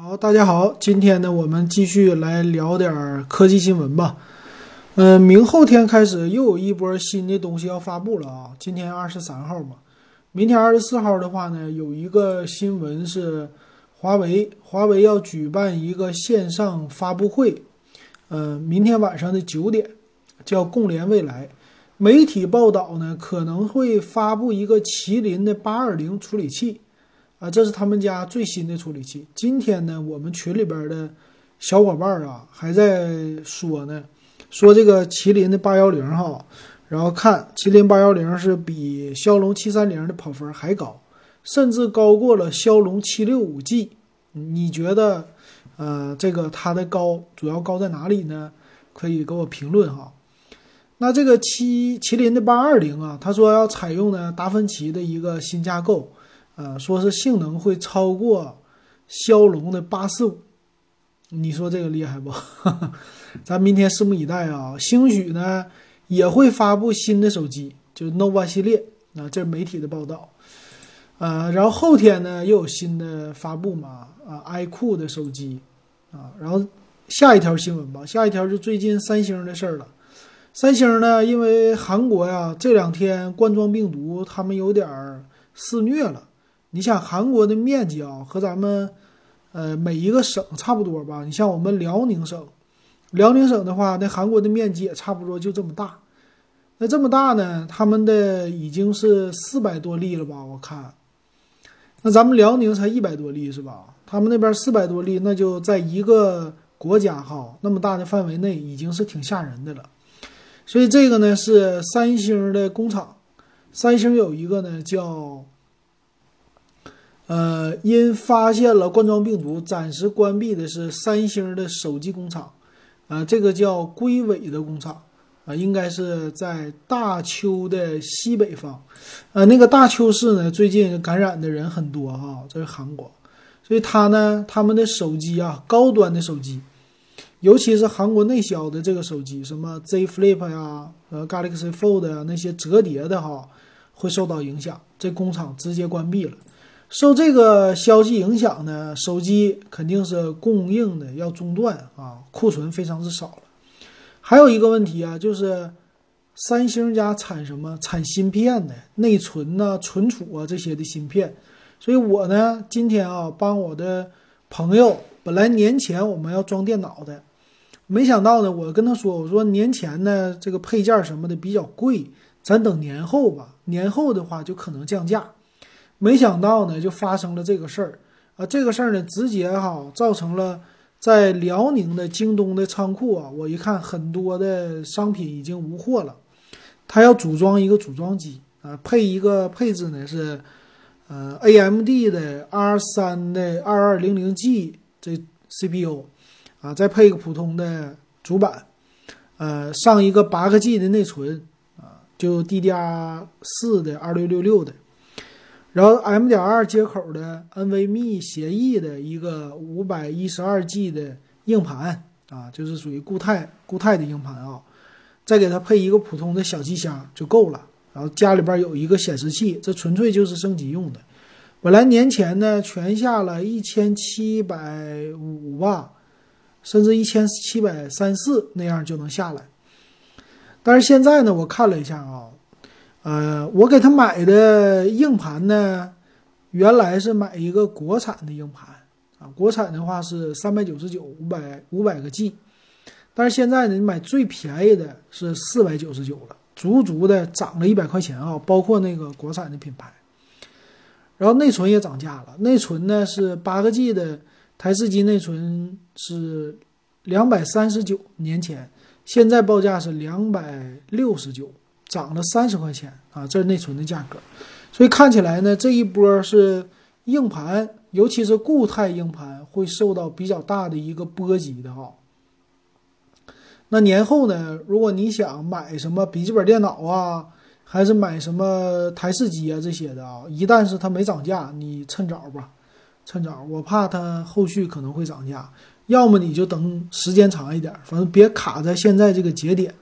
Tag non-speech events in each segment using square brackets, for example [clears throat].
好，大家好，今天呢，我们继续来聊点科技新闻吧。嗯，明后天开始又有一波新的东西要发布了啊。今天二十三号嘛，明天二十四号的话呢，有一个新闻是华为，华为要举办一个线上发布会，呃，明天晚上的九点，叫共联未来。媒体报道呢，可能会发布一个麒麟的八二零处理器。啊，这是他们家最新的处理器。今天呢，我们群里边的小伙伴啊，还在说呢，说这个麒麟的八幺零哈，然后看麒麟八幺零是比骁龙七三零的跑分还高，甚至高过了骁龙七六五 G。你觉得，呃，这个它的高主要高在哪里呢？可以给我评论哈。那这个七麒麟的八二零啊，他说要采用呢达芬奇的一个新架构。呃，说是性能会超过骁龙的八四五，你说这个厉害不？[laughs] 咱明天拭目以待啊！兴许呢也会发布新的手机，就 nova 系列啊，这是媒体的报道。呃，然后后天呢又有新的发布嘛，啊，iQOO 的手机啊，然后下一条新闻吧，下一条是最近三星的事儿了。三星呢，因为韩国呀这两天冠状病毒他们有点肆虐了。你想韩国的面积啊，和咱们，呃，每一个省差不多吧？你像我们辽宁省，辽宁省的话，那韩国的面积也差不多就这么大。那这么大呢，他们的已经是四百多例了吧？我看，那咱们辽宁才一百多例是吧？他们那边四百多例，那就在一个国家哈那么大的范围内，已经是挺吓人的了。所以这个呢是三星的工厂，三星有一个呢叫。呃，因发现了冠状病毒，暂时关闭的是三星的手机工厂，啊，这个叫龟尾的工厂，啊，应该是在大邱的西北方，呃，那个大邱市呢，最近感染的人很多哈，这是韩国，所以他呢，他们的手机啊，高端的手机，尤其是韩国内销的这个手机，什么 Z Flip 呀，呃，Galaxy Fold 呀，那些折叠的哈，会受到影响，这工厂直接关闭了。受这个消息影响呢，手机肯定是供应的要中断啊，库存非常之少了。还有一个问题啊，就是三星家产什么？产芯片的内存呐、存储啊这些的芯片。所以我呢，今天啊，帮我的朋友，本来年前我们要装电脑的，没想到呢，我跟他说，我说年前呢这个配件什么的比较贵，咱等年后吧，年后的话就可能降价。没想到呢，就发生了这个事儿啊！这个事儿呢，直接哈造成了在辽宁的京东的仓库啊，我一看很多的商品已经无货了。他要组装一个组装机啊，配一个配置呢是呃 AMD 的 R 三的二二零零 G 这 CPU 啊，再配一个普通的主板，呃，上一个八个 G 的内存啊，就 DDR 四的二六六六的。然后 M 点二接口的 NVMe 协议的一个五百一十二 G 的硬盘啊，就是属于固态固态的硬盘啊，再给它配一个普通的小机箱就够了。然后家里边有一个显示器，这纯粹就是升级用的。本来年前呢全下了一千七百五吧，甚至一千七百三四那样就能下来，但是现在呢我看了一下啊。呃，我给他买的硬盘呢，原来是买一个国产的硬盘啊，国产的话是三百九十九，五百五百个 G，但是现在呢，你买最便宜的是四百九十九了，足足的涨了一百块钱啊，包括那个国产的品牌，然后内存也涨价了，内存呢是八个 G 的台式机内存是两百三十九，年前现在报价是两百六十九。涨了三十块钱啊，这是内存的价格，所以看起来呢，这一波是硬盘，尤其是固态硬盘会受到比较大的一个波及的哈。那年后呢，如果你想买什么笔记本电脑啊，还是买什么台式机啊这些的啊，一旦是它没涨价，你趁早吧，趁早，我怕它后续可能会涨价，要么你就等时间长一点，反正别卡在现在这个节点。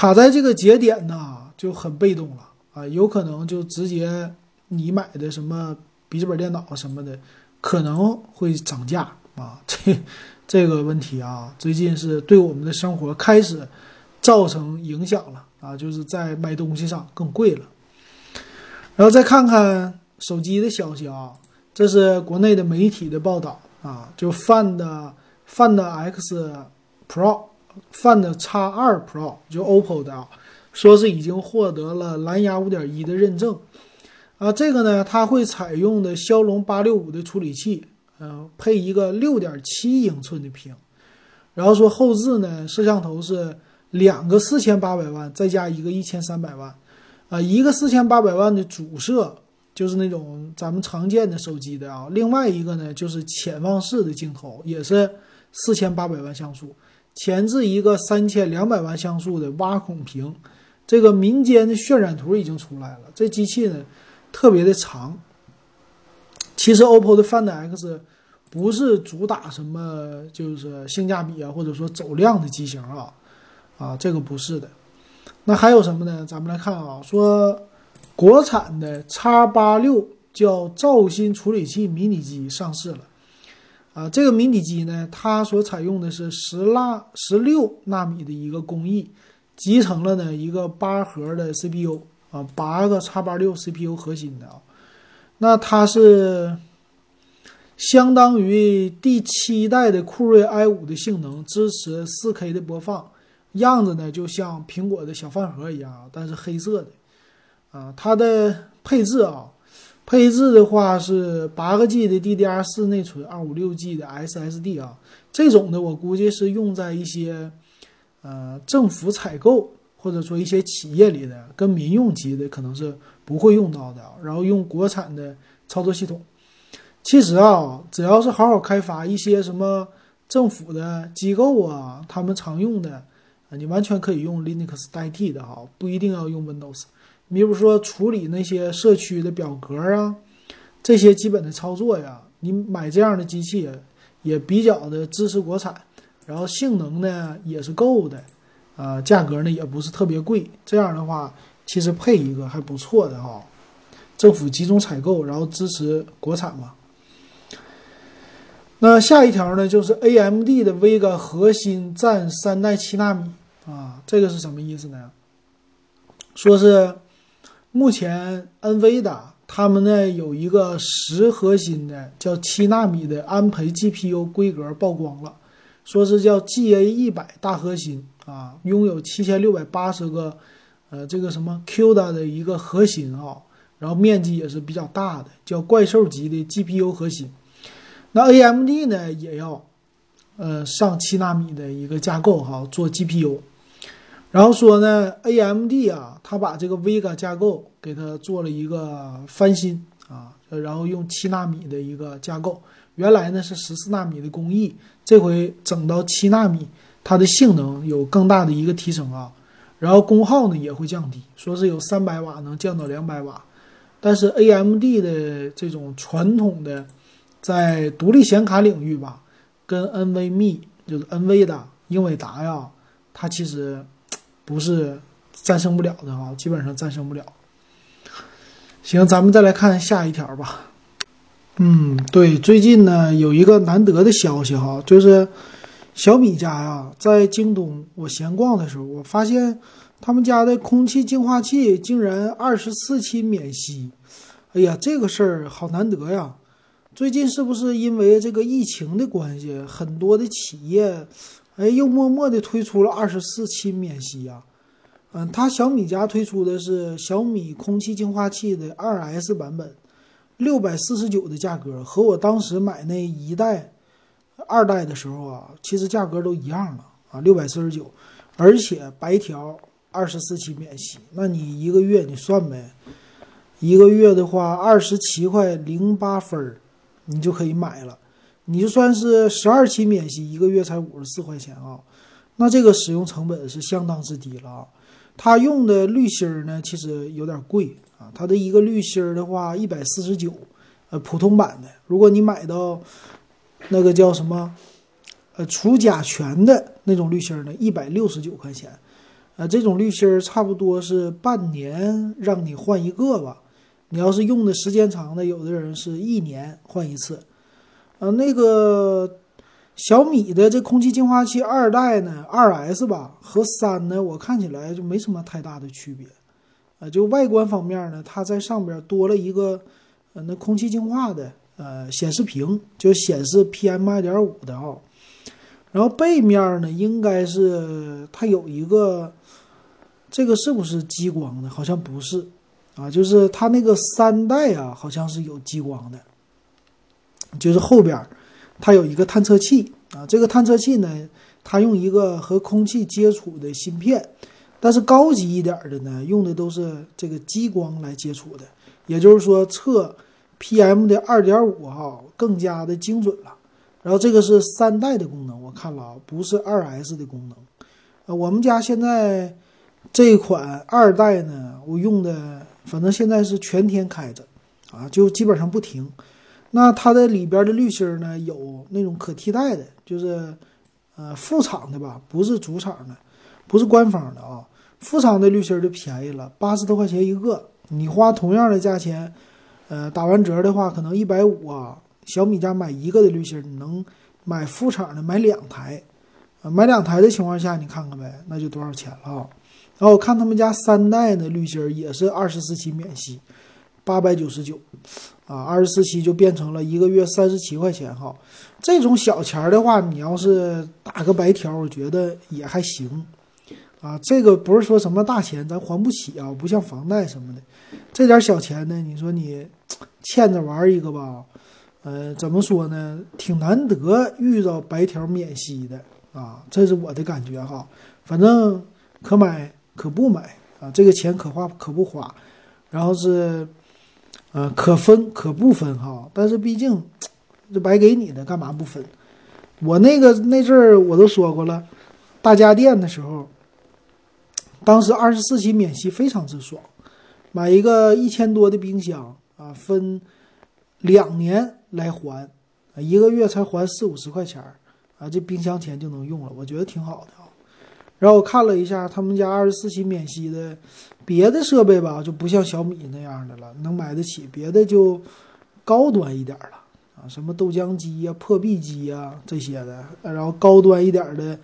卡在这个节点呢，就很被动了啊，有可能就直接你买的什么笔记本电脑什么的，可能会涨价啊，[laughs] 这这个问题啊，最近是对我们的生活开始造成影响了啊，就是在买东西上更贵了。然后再看看手机的消息啊，这是国内的媒体的报道啊，就 Find Find X Pro Find X 二 Pro 就 OPPO 的啊，说是已经获得了蓝牙五点一的认证。啊，这个呢，它会采用的骁龙八六五的处理器。嗯，配一个六点七英寸的屏，然后说后置呢，摄像头是两个四千八百万，再加一个一千三百万，啊，一个四千八百万的主摄就是那种咱们常见的手机的啊，另外一个呢就是潜望式的镜头，也是四千八百万像素，前置一个三千两百万像素的挖孔屏，这个民间的渲染图已经出来了，这机器呢特别的长。其实 OPPO 的 Find X 不是主打什么就是性价比啊，或者说走量的机型啊，啊，这个不是的。那还有什么呢？咱们来看啊，说国产的 X 八六叫造芯处理器迷你机上市了啊。这个迷你机呢，它所采用的是十纳十六纳米的一个工艺，集成了呢一个八核的 CPU 啊，八个叉八六 CPU 核心的啊。那它是相当于第七代的酷睿 i 五的性能，支持四 K 的播放，样子呢就像苹果的小饭盒一样，但是黑色的。啊，它的配置啊，配置的话是八个 G 的 DDR 四内存，二五六 G 的 SSD 啊，这种的我估计是用在一些呃政府采购。或者说一些企业里的跟民用级的可能是不会用到的，然后用国产的操作系统。其实啊，只要是好好开发一些什么政府的机构啊，他们常用的啊，你完全可以用 Linux 代替的哈，不一定要用 Windows。你比如说处理那些社区的表格啊，这些基本的操作呀，你买这样的机器也比较的支持国产，然后性能呢也是够的。呃，价格呢也不是特别贵，这样的话其实配一个还不错的哈。政府集中采购，然后支持国产嘛。那下一条呢，就是 AMD 的 Vega 核心占三代七纳米啊，这个是什么意思呢？说是目前 NVIDIA 他们呢有一个十核心的叫七纳米的安培 GPU 规格曝光了，说是叫 GA 一百大核心。啊，拥有七千六百八十个，呃，这个什么 CUDA 的一个核心啊，然后面积也是比较大的，叫怪兽级的 GPU 核心。那 AMD 呢，也要呃上七纳米的一个架构哈，做 GPU。然后说呢，AMD 啊，它把这个 Vega 架构给它做了一个翻新啊，然后用七纳米的一个架构，原来呢是十四纳米的工艺，这回整到七纳米。它的性能有更大的一个提升啊，然后功耗呢也会降低，说是有三百瓦能降到两百瓦，但是 AMD 的这种传统的在独立显卡领域吧，跟 NVMe 就是 NV 的英伟达呀，它其实不是战胜不了的啊，基本上战胜不了。行，咱们再来看下一条吧。嗯，对，最近呢有一个难得的消息哈，就是。小米家呀，在京东我闲逛的时候，我发现他们家的空气净化器竟然二十四期免息。哎呀，这个事儿好难得呀！最近是不是因为这个疫情的关系，很多的企业哎又默默的推出了二十四期免息呀？嗯，他小米家推出的是小米空气净化器的二 S 版本，六百四十九的价格，和我当时买那一代。二代的时候啊，其实价格都一样了啊，六百四十九，而且白条二十四期免息，那你一个月你算呗，一个月的话二十七块零八分，你就可以买了，你就算是十二期免息，一个月才五十四块钱啊，那这个使用成本是相当之低了啊。它用的滤芯儿呢，其实有点贵啊，它的一个滤芯儿的话一百四十九，呃，普通版的，如果你买到。那个叫什么？呃，除甲醛的那种滤芯呢，一百六十九块钱。呃，这种滤芯差不多是半年让你换一个吧。你要是用的时间长的，有的人是一年换一次。呃，那个小米的这空气净化器二代呢，二 S 吧和三呢，我看起来就没什么太大的区别，呃，就外观方面呢，它在上边多了一个呃那空气净化的呃显示屏，就显示 PM 二点五的啊。然后背面呢，应该是它有一个，这个是不是激光的？好像不是啊，就是它那个三代啊，好像是有激光的，就是后边它有一个探测器啊，这个探测器呢，它用一个和空气接触的芯片，但是高级一点的呢，用的都是这个激光来接触的，也就是说测 PM 的二点五哈，更加的精准了。然后这个是三代的功能，我看了啊，不是二 S 的功能。呃，我们家现在这款二代呢，我用的反正现在是全天开着，啊，就基本上不停。那它的里边的滤芯呢，有那种可替代的，就是呃副厂的吧，不是主厂的，不是官方的啊。副厂的滤芯就便宜了，八十多块钱一个。你花同样的价钱，呃，打完折的话，可能一百五啊。小米家买一个的滤芯，你能买副厂的买两台，呃，买两台的情况下，你看看呗，那就多少钱了啊？然后我看他们家三代的滤芯也是二十四期免息，八百九十九，啊，二十四期就变成了一个月三十七块钱哈。这种小钱的话，你要是打个白条，我觉得也还行，啊，这个不是说什么大钱，咱还不起啊，不像房贷什么的，这点小钱呢，你说你欠着玩一个吧。呃，怎么说呢？挺难得遇到白条免息的啊，这是我的感觉哈。反正可买可不买啊，这个钱可花可不花，然后是呃可分可不分哈。但是毕竟这白给你的，干嘛不分？我那个那阵儿我都说过了，大家电的时候，当时二十四期免息非常之爽，买一个一千多的冰箱啊，分两年。来还，啊，一个月才还四五十块钱儿，啊，这冰箱钱就能用了，我觉得挺好的啊。然后我看了一下他们家二十四期免息的别的设备吧，就不像小米那样的了，能买得起。别的就高端一点了，啊，什么豆浆机呀、破壁机呀这些的，然后高端一点的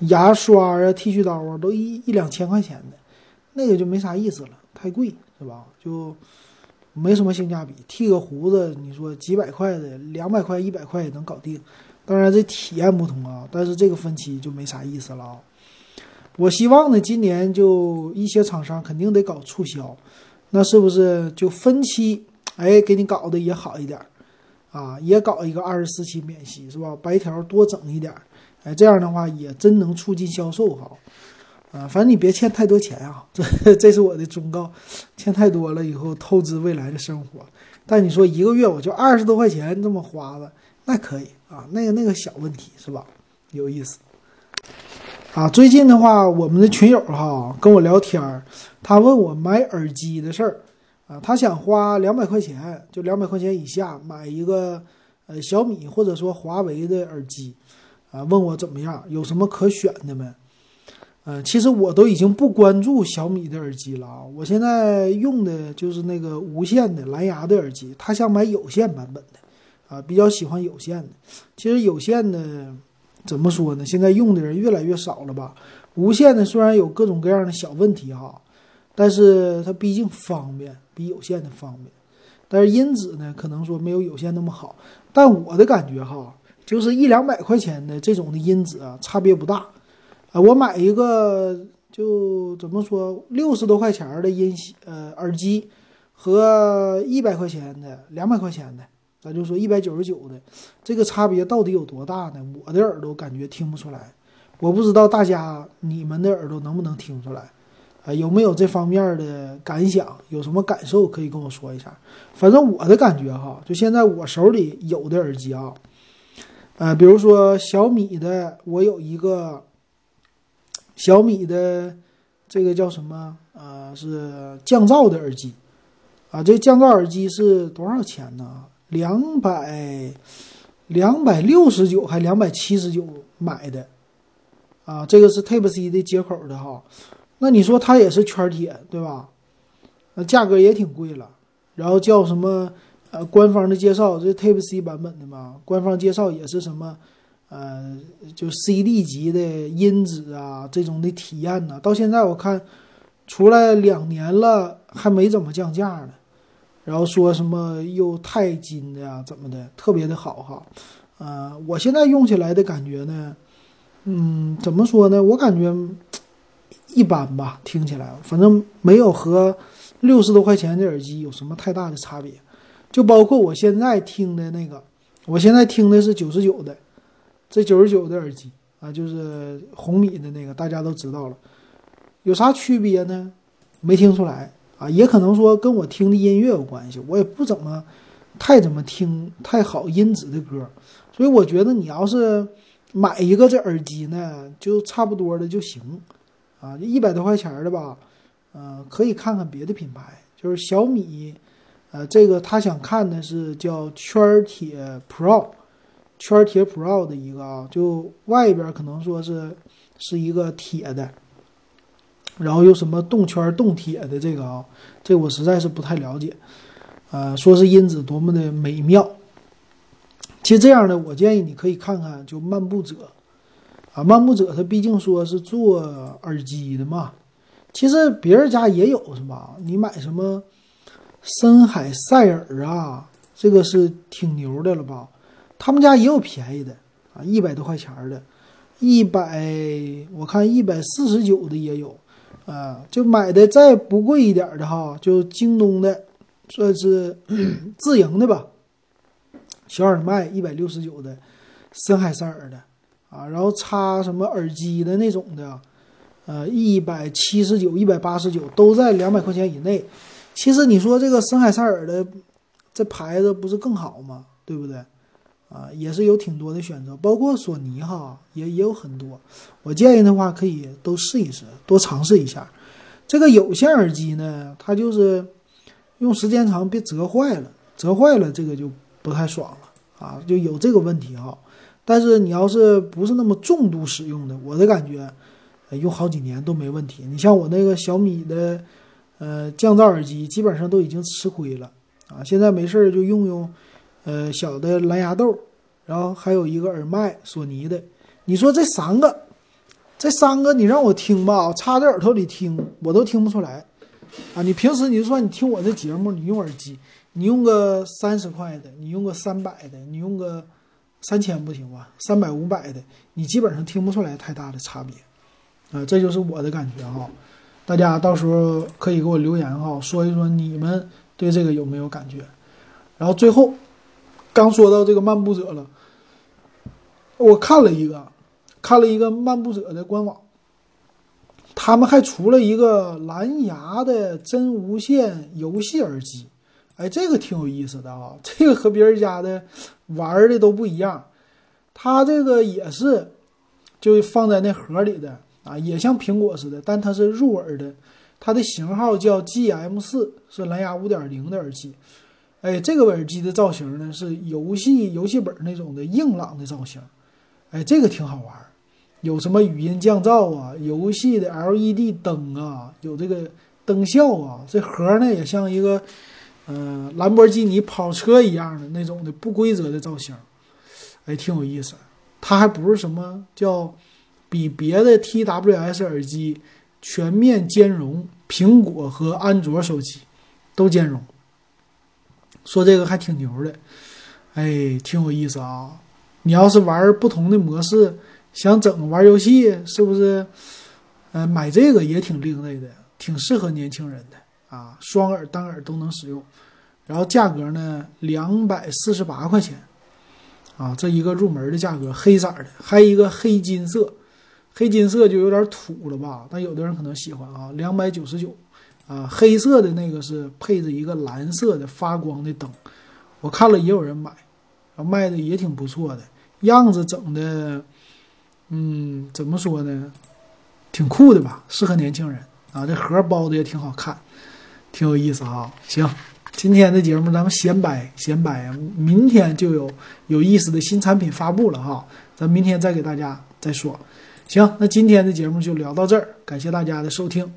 牙刷啊、剃须刀啊，都一一两千块钱的，那个就没啥意思了，太贵是吧？就。没什么性价比，剃个胡子，你说几百块的，两百块、一百块也能搞定。当然这体验不同啊，但是这个分期就没啥意思了啊。我希望呢，今年就一些厂商肯定得搞促销，那是不是就分期？哎，给你搞的也好一点啊，也搞一个二十四期免息是吧？白条多整一点，哎，这样的话也真能促进销售哈。啊，反正你别欠太多钱啊，这 [laughs] 这是我的忠告。欠太多了以后透支未来的生活。但你说一个月我就二十多块钱这么花了，那可以啊，那个那个小问题是吧？有意思。啊，最近的话，我们的群友哈跟我聊天儿，他问我买耳机的事儿啊，他想花两百块钱，就两百块钱以下买一个呃小米或者说华为的耳机啊，问我怎么样，有什么可选的没？呃，其实我都已经不关注小米的耳机了啊，我现在用的就是那个无线的蓝牙的耳机。他想买有线版本的，啊，比较喜欢有线的。其实有线的怎么说呢？现在用的人越来越少了吧？无线的虽然有各种各样的小问题哈，但是它毕竟方便，比有线的方便。但是音质呢，可能说没有有线那么好。但我的感觉哈，就是一两百块钱的这种的音质啊，差别不大。啊，我买一个就怎么说，六十多块钱的音呃耳机，和一百块钱的、两百块钱的，咱就说一百九十九的，这个差别到底有多大呢？我的耳朵感觉听不出来，我不知道大家你们的耳朵能不能听出来，啊，有没有这方面的感想？有什么感受可以跟我说一下？反正我的感觉哈，就现在我手里有的耳机啊，呃，比如说小米的，我有一个。小米的这个叫什么？呃，是降噪的耳机，啊，这降噪耳机是多少钱呢？两百两百六十九还两百七十九买的，啊，这个是 Type C 的接口的哈。那你说它也是圈铁对吧？那价格也挺贵了。然后叫什么？呃，官方的介绍这 Type C 版本的嘛，官方介绍也是什么？呃，就 CD 级的音质啊，这种的体验呢，到现在我看出来两年了，还没怎么降价呢。然后说什么又钛金的呀，怎么的，特别的好哈。呃，我现在用起来的感觉呢，嗯，怎么说呢？我感觉一般吧，听起来，反正没有和六十多块钱的耳机有什么太大的差别。就包括我现在听的那个，我现在听的是九十九的，这九十九的耳机啊，就是红米的那个，大家都知道了，有啥区别呢？没听出来。啊，也可能说跟我听的音乐有关系，我也不怎么太怎么听太好音质的歌，所以我觉得你要是买一个这耳机呢，就差不多的就行，啊，就一百多块钱的吧，呃，可以看看别的品牌，就是小米，呃，这个他想看的是叫圈铁 Pro，圈铁 Pro 的一个啊，就外边可能说是是一个铁的。然后又什么动圈动铁的这个啊，这我实在是不太了解，呃，说是音质多么的美妙。其实这样的，我建议你可以看看就漫步者，啊，漫步者它毕竟说是做耳机的嘛，其实别人家也有是吧？你买什么深海塞尔啊，这个是挺牛的了吧？他们家也有便宜的啊，一百多块钱的，一百我看一百四十九的也有。啊，就买的再不贵一点的哈，就京东的，算是 [clears throat] 自营的吧。小耳麦一百六十九的，森海塞尔的啊，然后插什么耳机的那种的，呃，一百七十九、一百八十九都在两百块钱以内。其实你说这个森海塞尔的这牌子不是更好吗？对不对？啊，也是有挺多的选择，包括索尼哈，也也有很多。我建议的话，可以都试一试，多尝试一下。这个有线耳机呢，它就是用时间长别折坏了，折坏了这个就不太爽了啊，就有这个问题哈。但是你要是不是那么重度使用的，我的感觉，用好几年都没问题。你像我那个小米的呃降噪耳机，基本上都已经吃亏了啊，现在没事儿就用用。呃，小的蓝牙豆，然后还有一个耳麦，索尼的。你说这三个，这三个你让我听吧，插在耳朵里听，我都听不出来啊。你平时你就说你听我的节目，你用耳机，你用个三十块的，你用个三百的，你用个三千不行吧？三百五百的，你基本上听不出来太大的差别啊。这就是我的感觉哈。大家到时候可以给我留言哈，说一说你们对这个有没有感觉。然后最后。刚说到这个漫步者了，我看了一个，看了一个漫步者的官网，他们还出了一个蓝牙的真无线游戏耳机，哎，这个挺有意思的啊，这个和别人家的玩的都不一样，它这个也是就放在那盒里的啊，也像苹果似的，但它是入耳的，它的型号叫 GM 四，是蓝牙五点零的耳机。哎，这个耳机的造型呢是游戏游戏本那种的硬朗的造型，哎，这个挺好玩，有什么语音降噪啊，游戏的 LED 灯啊，有这个灯效啊，这盒呢也像一个嗯兰博基尼跑车一样的那种的不规则的造型，哎，挺有意思。它还不是什么叫比别的 TWS 耳机全面兼容苹果和安卓手机都兼容。说这个还挺牛的，哎，挺有意思啊！你要是玩不同的模式，想整玩游戏，是不是？呃，买这个也挺另类的，挺适合年轻人的啊，双耳单耳都能使用。然后价格呢，两百四十八块钱啊，这一个入门的价格，黑色的，还有一个黑金色，黑金色就有点土了吧？但有的人可能喜欢啊，两百九十九。啊，黑色的那个是配着一个蓝色的发光的灯，我看了也有人买，卖的也挺不错的，样子整的，嗯，怎么说呢，挺酷的吧，适合年轻人啊。这盒包的也挺好看，挺有意思哈。行，今天的节目咱们闲摆闲摆，明天就有有意思的新产品发布了哈，咱明天再给大家再说。行，那今天的节目就聊到这儿，感谢大家的收听。